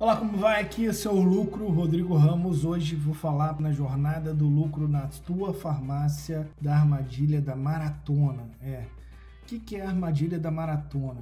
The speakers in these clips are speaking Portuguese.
Olá, como vai? Aqui é seu lucro, Rodrigo Ramos. Hoje vou falar na jornada do lucro na tua farmácia da armadilha da maratona. É. O que, que é a armadilha da maratona?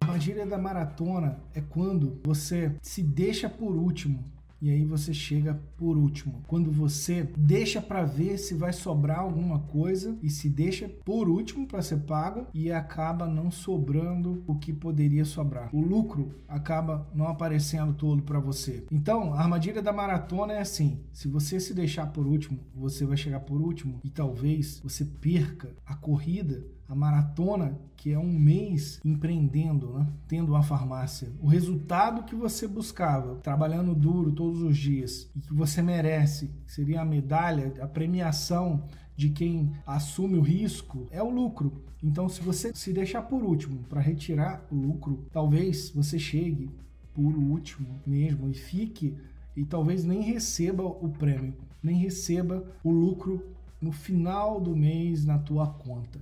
A armadilha da maratona é quando você se deixa por último e aí você chega por último. Quando você deixa para ver se vai sobrar alguma coisa e se deixa por último para ser pago e acaba não sobrando o que poderia sobrar. O lucro acaba não aparecendo todo para você. Então, a armadilha da maratona é assim: se você se deixar por último, você vai chegar por último e talvez você perca a corrida a maratona, que é um mês empreendendo, né? tendo uma farmácia. O resultado que você buscava, trabalhando duro todos os dias, e que você merece, seria a medalha, a premiação de quem assume o risco, é o lucro. Então, se você se deixar por último para retirar o lucro, talvez você chegue por último mesmo e fique e talvez nem receba o prêmio, nem receba o lucro no final do mês na tua conta.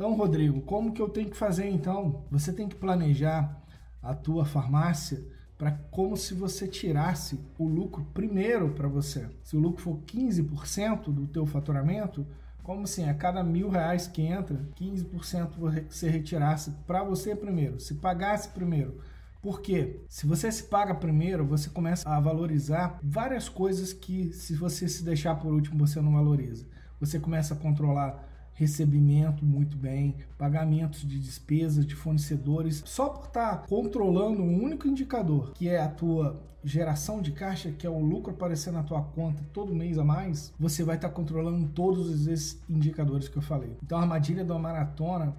Então, Rodrigo, como que eu tenho que fazer então? Você tem que planejar a tua farmácia para como se você tirasse o lucro primeiro para você. Se o lucro for 15% do teu faturamento, como assim, a cada mil reais que entra, 15% você retirasse para você primeiro, se pagasse primeiro. Por quê? Se você se paga primeiro, você começa a valorizar várias coisas que se você se deixar por último, você não valoriza. Você começa a controlar recebimento muito bem, pagamentos de despesas de fornecedores, só por estar tá controlando um único indicador, que é a tua geração de caixa, que é o lucro aparecendo na tua conta todo mês a mais, você vai estar tá controlando todos esses indicadores que eu falei. Então a armadilha da maratona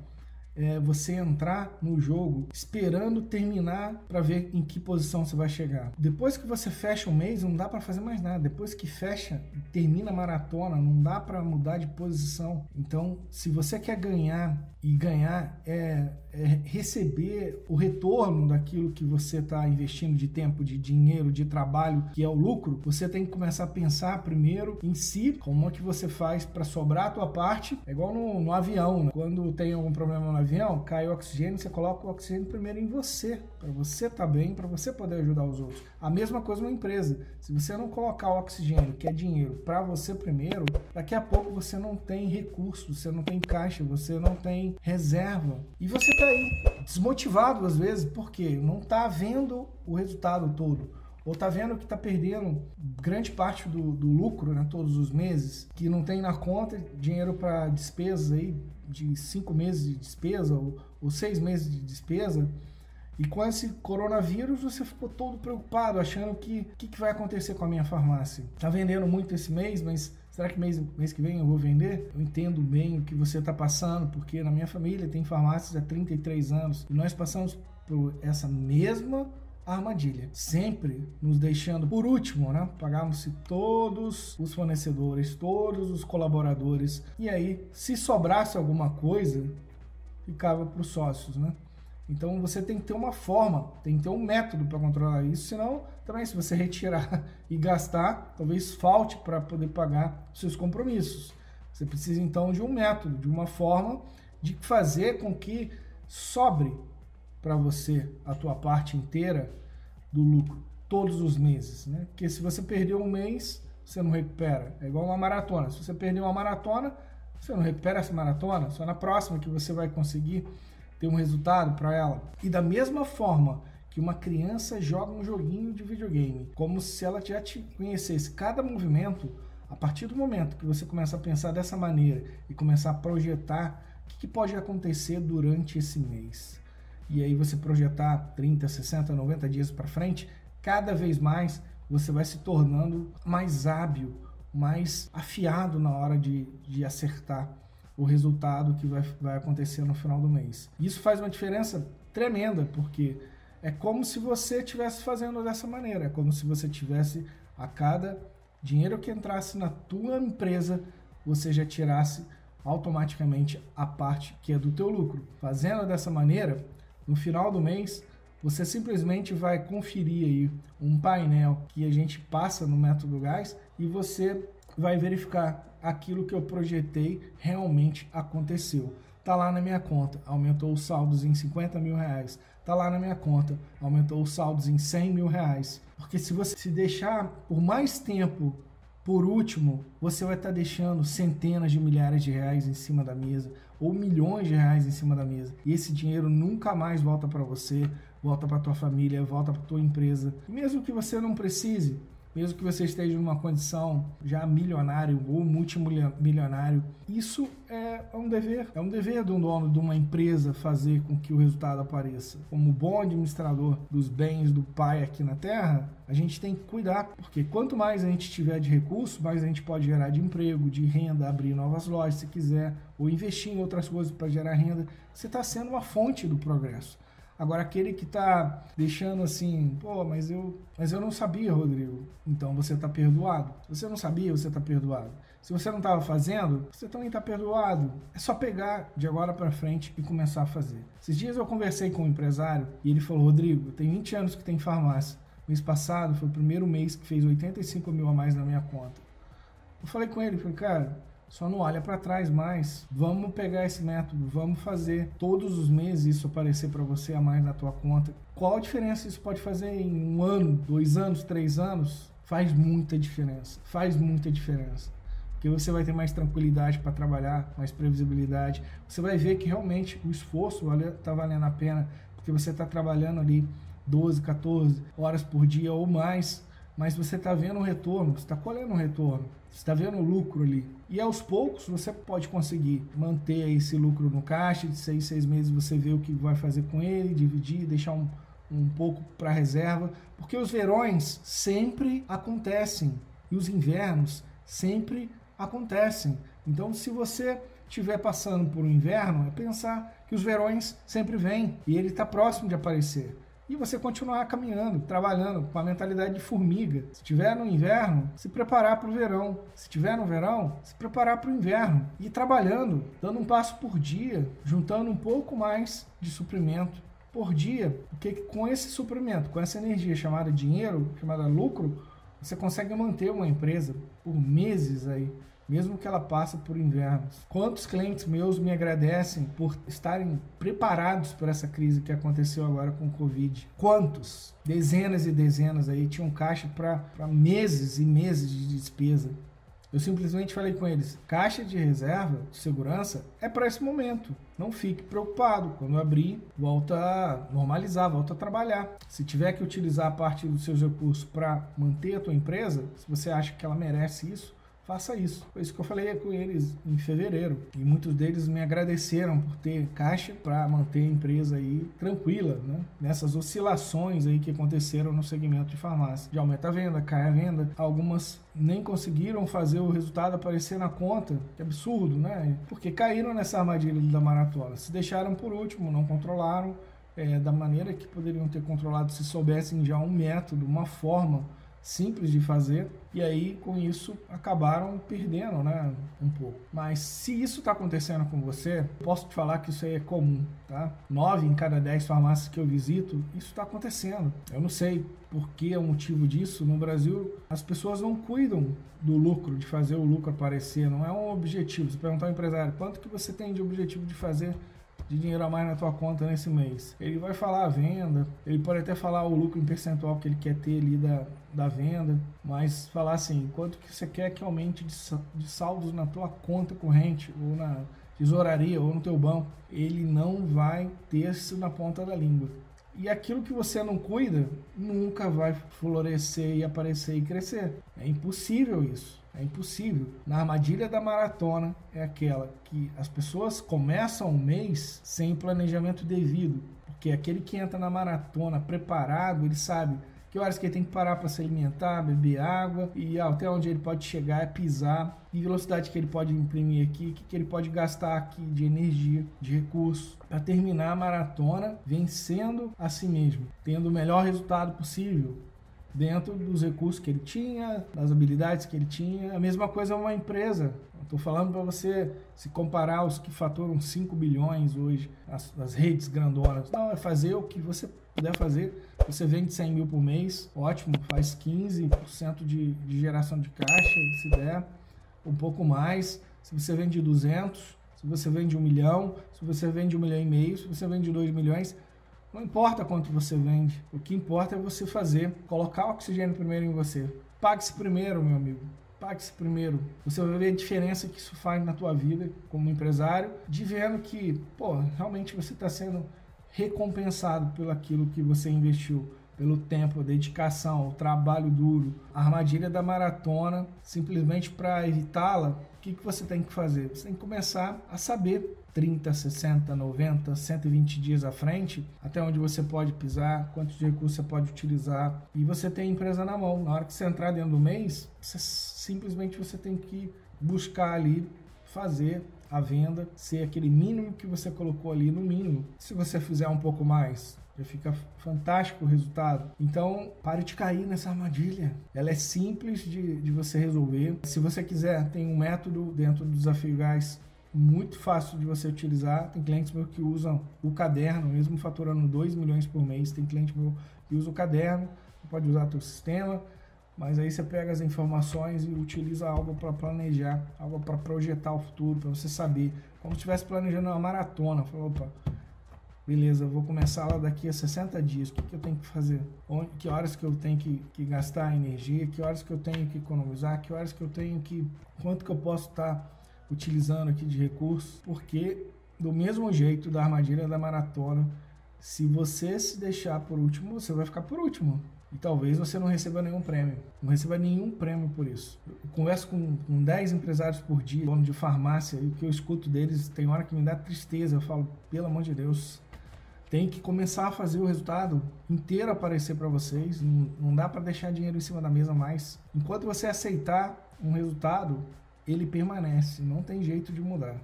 é você entrar no jogo esperando terminar para ver em que posição você vai chegar. Depois que você fecha o mês, não dá para fazer mais nada. Depois que fecha, termina a maratona, não dá para mudar de posição. Então, se você quer ganhar e ganhar é, é receber o retorno daquilo que você está investindo de tempo, de dinheiro, de trabalho, que é o lucro, você tem que começar a pensar primeiro em si, como é que você faz para sobrar a tua parte. É igual no, no avião, né? quando tem algum problema no avião, cai o oxigênio, você coloca o oxigênio primeiro em você, para você estar tá bem, para você poder ajudar os outros. A mesma coisa numa empresa. Se você não colocar o oxigênio, que é dinheiro, para você primeiro, daqui a pouco você não tem recurso, você não tem caixa, você não tem reserva. E você está aí desmotivado às vezes, porque não está vendo o resultado todo. Ou está vendo que está perdendo grande parte do, do, lucro né, todos os meses, que não tem na conta dinheiro para despesas aí de cinco meses de despesa ou, ou seis meses de despesa. E com esse coronavírus você ficou todo preocupado, achando que o que, que, vai acontecer com a minha farmácia. Está vendendo muito esse mês, mas Será que mês, mês que vem eu vou vender? Eu entendo bem o que você está passando, porque na minha família tem farmácias há 33 anos e nós passamos por essa mesma armadilha, sempre nos deixando por último, né? Pagamos-se todos os fornecedores, todos os colaboradores, e aí, se sobrasse alguma coisa, ficava para os sócios, né? Então você tem que ter uma forma, tem que ter um método para controlar isso, senão também se você retirar e gastar, talvez falte para poder pagar seus compromissos. Você precisa então de um método, de uma forma de fazer com que sobre para você a tua parte inteira do lucro todos os meses, né? Porque se você perdeu um mês, você não recupera. É igual uma maratona. Se você perdeu uma maratona, você não recupera essa maratona, só na próxima que você vai conseguir ter um resultado para ela. E da mesma forma que uma criança joga um joguinho de videogame, como se ela já te conhecesse cada movimento, a partir do momento que você começa a pensar dessa maneira e começar a projetar o que, pode acontecer durante esse mês. E aí você projetar 30, 60, 90 dias para frente, cada vez mais você vai se tornando mais hábil, mais afiado na hora de, de acertar o resultado que vai, vai acontecer no final do mês. Isso faz uma diferença tremenda, porque é como se você estivesse fazendo dessa maneira, é como se você tivesse a cada dinheiro que entrasse na tua empresa, você já tirasse automaticamente a parte que é do teu lucro. Fazendo dessa maneira, no final do mês, você simplesmente vai conferir aí um painel que a gente passa no método gás e você vai verificar aquilo que eu projetei realmente aconteceu. Tá lá na minha conta, aumentou os saldos em 50 mil reais. Tá lá na minha conta, aumentou os saldos em 100 mil reais. Porque se você se deixar por mais tempo por último, você vai estar deixando centenas de milhares de reais em cima da mesa ou milhões de reais em cima da mesa. E esse dinheiro nunca mais volta para você, volta para tua família, volta para tua empresa. Mesmo que você não precise, mesmo que você esteja numa condição já milionário ou multimilionário, isso é um dever. É um dever de um dono de uma empresa fazer com que o resultado apareça. Como bom administrador dos bens do pai aqui na Terra, a gente tem que cuidar, porque quanto mais a gente tiver de recurso, mais a gente pode gerar de emprego, de renda, abrir novas lojas se quiser, ou investir em outras coisas para gerar renda. Você está sendo uma fonte do progresso. Agora, aquele que está deixando assim, pô, mas eu, mas eu não sabia, Rodrigo. Então você está perdoado. Se você não sabia, você está perdoado. Se você não estava fazendo, você também está perdoado. É só pegar de agora para frente e começar a fazer. Esses dias eu conversei com um empresário e ele falou: Rodrigo, tem 20 anos que tem farmácia. Mês passado foi o primeiro mês que fez 85 mil a mais na minha conta. Eu falei com ele, falei, cara, só não olha para trás mais. Vamos pegar esse método, vamos fazer todos os meses isso aparecer para você a mais na tua conta. Qual a diferença isso pode fazer em um ano, dois anos, três anos? Faz muita diferença. Faz muita diferença. Porque você vai ter mais tranquilidade para trabalhar, mais previsibilidade. Você vai ver que realmente o esforço está valendo a pena, porque você está trabalhando ali 12, 14 horas por dia ou mais, mas você está vendo o retorno, você está colhendo o retorno. Você está vendo o lucro ali. E aos poucos você pode conseguir manter esse lucro no caixa, de seis, seis meses você vê o que vai fazer com ele, dividir, deixar um, um pouco para reserva, porque os verões sempre acontecem e os invernos sempre acontecem. Então, se você estiver passando por um inverno, é pensar que os verões sempre vêm e ele está próximo de aparecer e você continuar caminhando, trabalhando com a mentalidade de formiga. Se tiver no inverno, se preparar para o verão. Se tiver no verão, se preparar para o inverno. E trabalhando, dando um passo por dia, juntando um pouco mais de suprimento por dia, porque com esse suprimento, com essa energia chamada dinheiro, chamada lucro, você consegue manter uma empresa por meses aí mesmo que ela passe por invernos. Quantos clientes meus me agradecem por estarem preparados para essa crise que aconteceu agora com o Covid? Quantos? Dezenas e dezenas aí tinham caixa para meses e meses de despesa. Eu simplesmente falei com eles: caixa de reserva de segurança é para esse momento. Não fique preocupado. Quando abrir, volta a normalizar, volta a trabalhar. Se tiver que utilizar a parte dos seus recursos para manter a tua empresa, se você acha que ela merece isso, faça isso. Foi isso que eu falei com eles em fevereiro. E muitos deles me agradeceram por ter caixa para manter a empresa aí tranquila, né? Nessas oscilações aí que aconteceram no segmento de farmácia. De aumenta a venda, cai a venda. Algumas nem conseguiram fazer o resultado aparecer na conta. Que absurdo, né? Porque caíram nessa armadilha da maratona. Se deixaram por último, não controlaram é, da maneira que poderiam ter controlado se soubessem já um método, uma forma simples de fazer e aí com isso acabaram perdendo, né, um pouco. Mas se isso está acontecendo com você, posso te falar que isso aí é comum, tá? Nove em cada dez farmácias que eu visito, isso está acontecendo. Eu não sei por que é o motivo disso. No Brasil, as pessoas não cuidam do lucro, de fazer o lucro aparecer. Não é um objetivo. Você perguntar ao empresário quanto que você tem de objetivo de fazer de dinheiro a mais na tua conta nesse mês. Ele vai falar a venda, ele pode até falar o lucro em percentual que ele quer ter ali da, da venda, mas falar assim, quanto que você quer que aumente de, de saldos na tua conta corrente ou na tesouraria ou no teu banco, ele não vai ter isso na ponta da língua. E aquilo que você não cuida nunca vai florescer e aparecer e crescer. É impossível isso. É impossível. Na armadilha da maratona é aquela que as pessoas começam o mês sem planejamento devido. Porque aquele que entra na maratona preparado, ele sabe que horas que ele tem que parar para se alimentar, beber água e até onde ele pode chegar é pisar e velocidade que ele pode imprimir aqui, que, que ele pode gastar aqui de energia, de recursos para terminar a maratona vencendo a si mesmo, tendo o melhor resultado possível, dentro dos recursos que ele tinha, das habilidades que ele tinha. A mesma coisa é uma empresa. Estou falando para você se comparar os que faturam 5 bilhões hoje, as, as, redes grandonas. Não, é fazer o que você puder fazer. Você vende 100 mil por mês, ótimo, faz 15% de, de geração de caixa, se der. um pouco mais, se você vende 200, se você vende um milhão, se você vende um milhão e meio, se você vende dois milhões, não importa quanto você vende. O que importa é você fazer, colocar o oxigênio primeiro em você. Pague-se primeiro, meu amigo. Pague-se primeiro. Você vai ver a diferença que isso faz na tua vida como empresário, de vendo que, pô, realmente você está sendo recompensado pelo aquilo que você investiu pelo tempo, a dedicação, o trabalho duro, a armadilha da maratona, simplesmente para evitá-la, o que, que você tem que fazer? Você tem que começar a saber 30, 60, 90, 120 dias à frente, até onde você pode pisar, quantos recursos você pode utilizar, e você tem a empresa na mão. Na hora que você entrar dentro do mês, você, simplesmente você tem que buscar ali fazer a venda ser aquele mínimo que você colocou ali no mínimo. Se você fizer um pouco mais, já fica fantástico o resultado. Então, pare de cair nessa armadilha. Ela é simples de, de você resolver. Se você quiser, tem um método dentro do Desafio Gás muito fácil de você utilizar. Tem clientes meus que usam o caderno, mesmo faturando 2 milhões por mês. Tem cliente meu que usa o caderno, pode usar o sistema, mas aí você pega as informações e utiliza algo para planejar, algo para projetar o futuro, para você saber. Como se estivesse planejando uma maratona. Falou, opa, beleza, vou começar lá daqui a 60 dias, o que, que eu tenho que fazer? Onde, que horas que eu tenho que, que, gastar energia, que horas que eu tenho que economizar, que horas que eu tenho que, quanto que eu posso estar tá utilizando aqui de recursos, porque do mesmo jeito da armadilha da maratona, se você se deixar por último, você vai ficar por último. E talvez você não receba nenhum prêmio. Não receba nenhum prêmio por isso. Eu converso com, com 10 empresários por dia, dono de farmácia, e o que eu escuto deles tem hora que me dá tristeza. Eu falo, pelo amor de Deus, tem que começar a fazer o resultado inteiro aparecer para vocês. Não, dá para deixar dinheiro em cima da mesa mais. Enquanto você aceitar um resultado, ele permanece. Não tem jeito de mudar.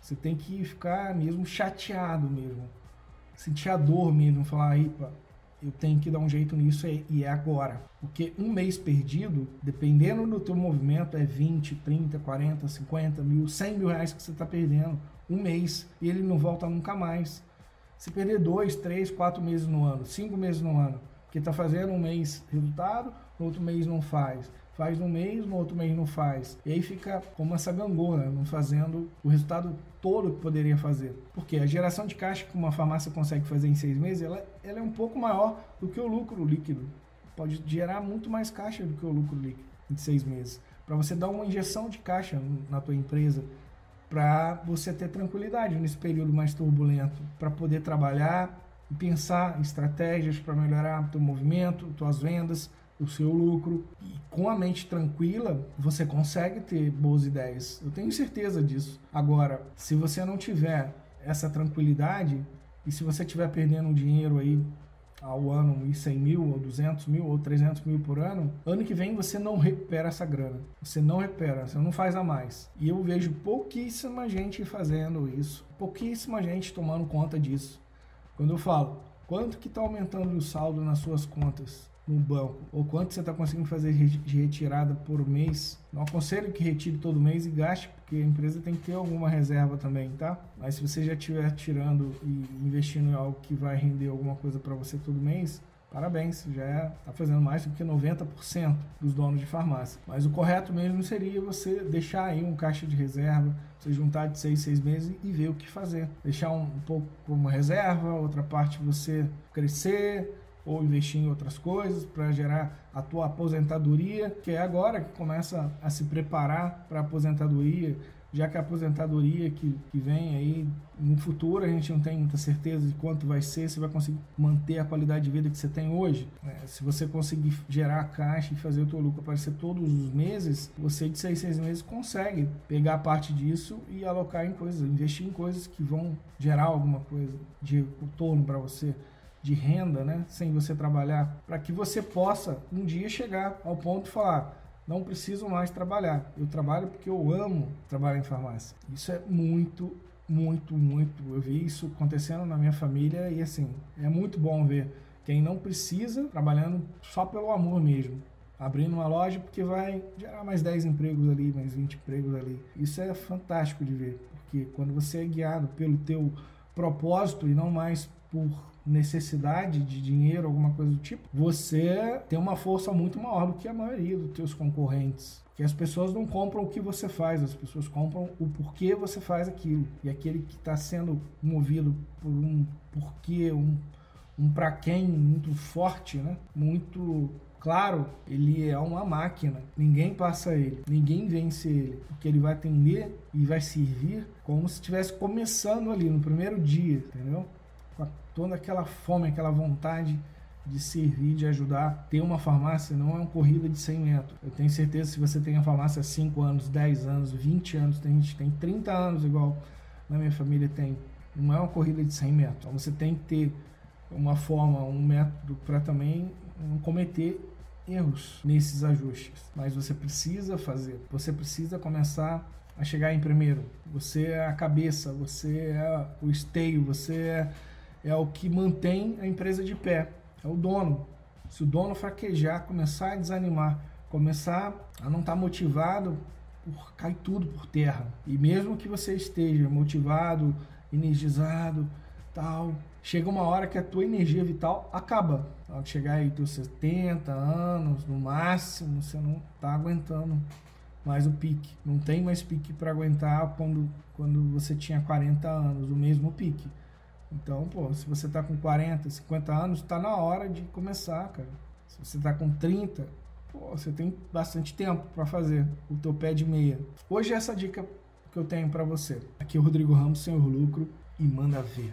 Você tem que ficar mesmo chateado mesmo. Sentir a dor mesmo. Falar, pá, eu tenho que dar um jeito nisso e é agora. Porque um mês perdido, dependendo do teu movimento, é 20, 30, 40, 50 mil, 100 mil reais que você está perdendo. Um mês. E ele não volta nunca mais. Se perder dois, três, quatro meses no ano, cinco meses no ano, que está fazendo um mês resultado, no outro mês não faz. Faz um mês, no outro mês não faz. E aí fica como essa gangorra, não fazendo o resultado todo que poderia fazer. Porque a geração de caixa que uma farmácia consegue fazer em seis meses, ela, ela é um pouco maior do que o lucro líquido. Pode gerar muito mais caixa do que o lucro líquido em seis meses. Para você dar uma injeção de caixa na tua empresa, para você ter tranquilidade nesse período mais turbulento, para poder trabalhar e pensar em estratégias para melhorar o teu movimento, tuas vendas, o seu lucro. E com a mente tranquila, você consegue ter boas ideias. Eu tenho certeza disso. Agora, se você não tiver essa tranquilidade e se você estiver perdendo dinheiro aí ao ano e 100 mil, ou 200 mil, ou 300 mil por ano, ano que vem você não recupera essa grana. Você não recupera, você não faz a mais. E eu vejo pouquíssima gente fazendo isso, pouquíssima gente tomando conta disso. Quando eu falo, quanto que está aumentando o saldo nas suas contas? No banco, ou quanto você está conseguindo fazer de retirada por mês. Não aconselho que retire todo mês e gaste, porque a empresa tem que ter alguma reserva também, tá? Mas se você já estiver tirando e investindo em algo que vai render alguma coisa para você todo mês, parabéns, já está fazendo mais do que 90% dos donos de farmácia. Mas o correto mesmo seria você deixar aí um caixa de reserva, você juntar de seis, seis meses e ver o que fazer. Deixar um, um pouco como reserva, outra parte você crescer, ou investir em outras coisas para gerar a tua aposentadoria, que é agora que começa a se preparar para a aposentadoria, já que a aposentadoria que, que vem aí no futuro a gente não tem muita certeza de quanto vai ser, se vai conseguir manter a qualidade de vida que você tem hoje. É, se você conseguir gerar a caixa e fazer o teu lucro aparecer todos os meses, você de seis, seis meses consegue pegar parte disso e alocar em coisas, investir em coisas que vão gerar alguma coisa de retorno para você de renda, né, sem você trabalhar, para que você possa um dia chegar ao ponto de falar: não preciso mais trabalhar. Eu trabalho porque eu amo trabalhar em farmácia. Isso é muito, muito, muito. Eu vi isso acontecendo na minha família e assim, é muito bom ver quem não precisa trabalhando só pelo amor mesmo. Abrindo uma loja porque vai gerar mais 10 empregos ali, mais 20 empregos ali. Isso é fantástico de ver, porque quando você é guiado pelo teu propósito e não mais por necessidade de dinheiro, alguma coisa do tipo, você tem uma força muito maior do que a maioria dos teus concorrentes. Porque as pessoas não compram o que você faz, as pessoas compram o porquê você faz aquilo. E aquele que está sendo movido por um porquê, um, um para quem muito forte, né? muito claro, ele é uma máquina. Ninguém passa ele, ninguém vence ele, porque ele vai atender e vai servir como se estivesse começando ali no primeiro dia, entendeu? Com toda aquela fome, aquela vontade de servir, de ajudar. Ter uma farmácia não é uma corrida de 100 metros. Eu tenho certeza se você tem a farmácia há 5 anos, 10 anos, 20 anos, tem gente tem 30 anos, igual na minha família tem, não é uma corrida de 100 metros. Então você tem que ter uma forma, um método para também não cometer erros nesses ajustes. Mas você precisa fazer, você precisa começar a chegar em primeiro. Você é a cabeça, você é o esteio, você é, é o que mantém a empresa de pé é o dono. Se o dono fraquejar, começar a desanimar, começar a não estar tá motivado, cai tudo por terra. E mesmo que você esteja motivado, energizado, tal, chega uma hora que a tua energia vital acaba. Ao chegar aí teus 70 anos, no máximo, você não está aguentando mais o pique. Não tem mais pique para aguentar quando, quando você tinha 40 anos, o mesmo pique. Então, pô, se você tá com 40, 50 anos, tá na hora de começar, cara. Se você tá com 30, pô, você tem bastante tempo para fazer o teu pé de meia. Hoje é essa dica que eu tenho para você. Aqui é o Rodrigo Ramos, Senhor Lucro, e manda ver.